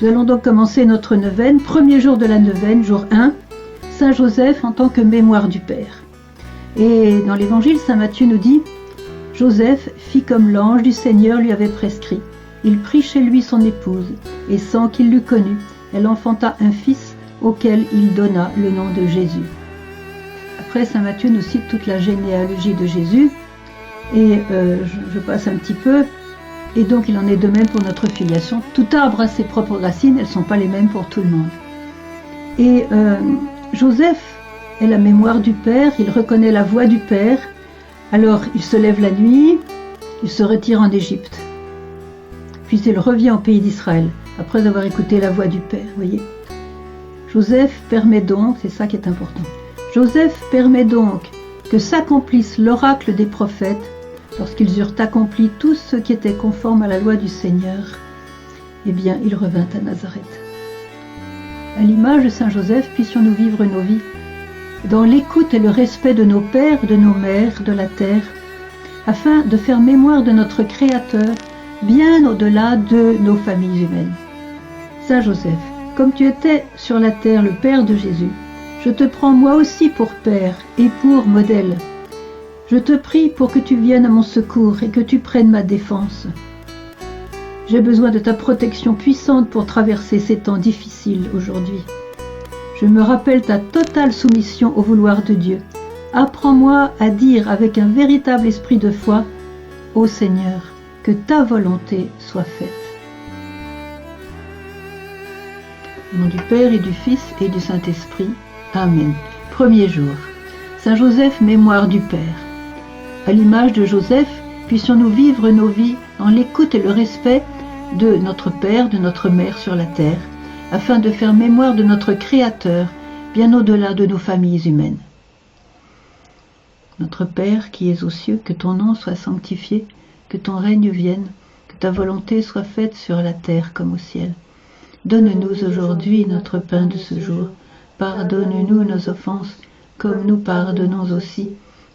Nous allons donc commencer notre neuvaine, premier jour de la neuvaine, jour 1, Saint Joseph en tant que mémoire du Père. Et dans l'évangile, Saint Matthieu nous dit Joseph fit comme l'ange du Seigneur lui avait prescrit. Il prit chez lui son épouse, et sans qu'il l'eût connue, elle enfanta un fils auquel il donna le nom de Jésus. Après, Saint Matthieu nous cite toute la généalogie de Jésus, et euh, je, passe un petit peu, et donc il en est de même pour notre filiation. Tout arbre a ses propres racines, elles ne sont pas les mêmes pour tout le monde. Et euh, Joseph est la mémoire du Père, il reconnaît la voix du Père, alors il se lève la nuit, il se retire en Égypte. Puis il revient au pays d'Israël, après avoir écouté la voix du Père, voyez. Joseph permet donc, c'est ça qui est important, Joseph permet donc que s'accomplisse l'oracle des prophètes lorsqu'ils eurent accompli tout ce qui était conforme à la loi du Seigneur. Eh bien, il revint à Nazareth. À l'image de Saint Joseph, puissions-nous vivre nos vies dans l'écoute et le respect de nos pères, de nos mères, de la terre, afin de faire mémoire de notre Créateur bien au-delà de nos familles humaines. Saint Joseph, comme tu étais sur la terre le Père de Jésus, je te prends moi aussi pour Père et pour modèle. Je te prie pour que tu viennes à mon secours et que tu prennes ma défense. J'ai besoin de ta protection puissante pour traverser ces temps difficiles aujourd'hui. Je me rappelle ta totale soumission au vouloir de Dieu. Apprends-moi à dire avec un véritable esprit de foi, Ô Seigneur, que ta volonté soit faite. Au nom du Père et du Fils et du Saint-Esprit. Amen. Premier jour. Saint Joseph, mémoire du Père. À l'image de Joseph, puissions-nous vivre nos vies en l'écoute et le respect de notre Père, de notre Mère sur la terre afin de faire mémoire de notre Créateur bien au-delà de nos familles humaines. Notre Père qui es aux cieux, que ton nom soit sanctifié, que ton règne vienne, que ta volonté soit faite sur la terre comme au ciel. Donne-nous aujourd'hui notre pain de ce jour. Pardonne-nous nos offenses, comme nous pardonnons aussi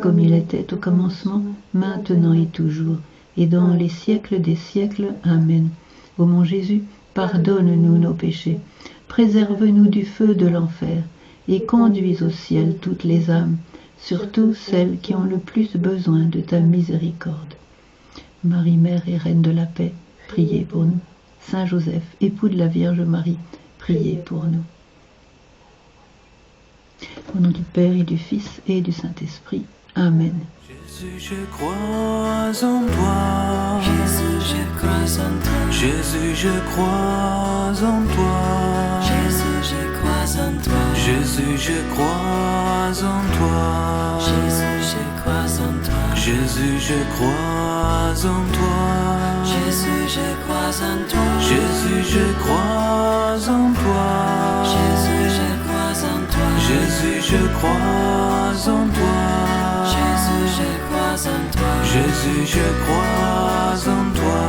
comme il était au commencement, maintenant et toujours, et dans les siècles des siècles. Amen. Ô mon Jésus, pardonne-nous nos péchés, préserve-nous du feu de l'enfer, et conduis au ciel toutes les âmes, surtout celles qui ont le plus besoin de ta miséricorde. Marie, Mère et Reine de la paix, priez pour nous. Saint Joseph, époux de la Vierge Marie, priez pour nous. Au nom du Père et du Fils et du Saint-Esprit. Amen. Jésus, je crois en toi. Jésus, je crois en toi. Jésus, je crois en toi. Jésus, je crois en toi. Jésus, je crois en toi. Jésus, je crois en toi. Jésus, je crois en toi. Jésus, je crois en toi. Jésus, je crois en toi. Jésus, je crois en toi. Jésus, je crois Jésus, je crois en toi.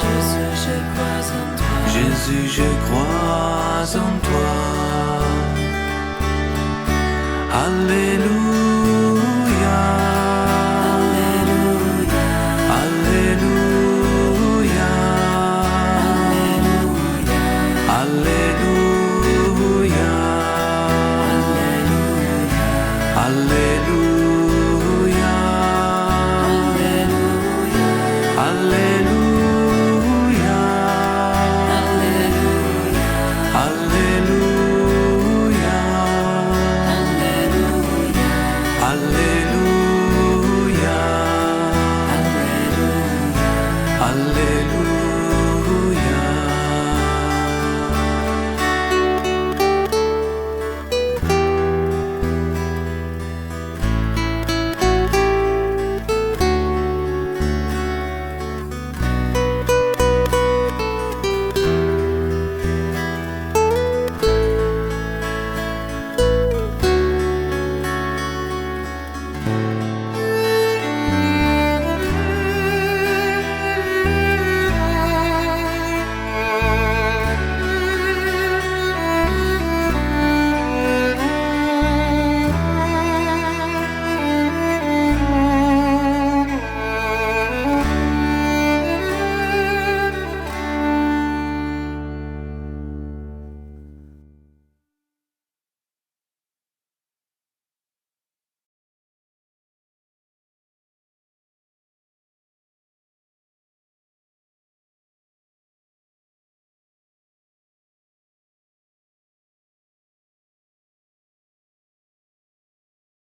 Jésus, je crois en toi. Jésus, je crois en toi. Alléluia.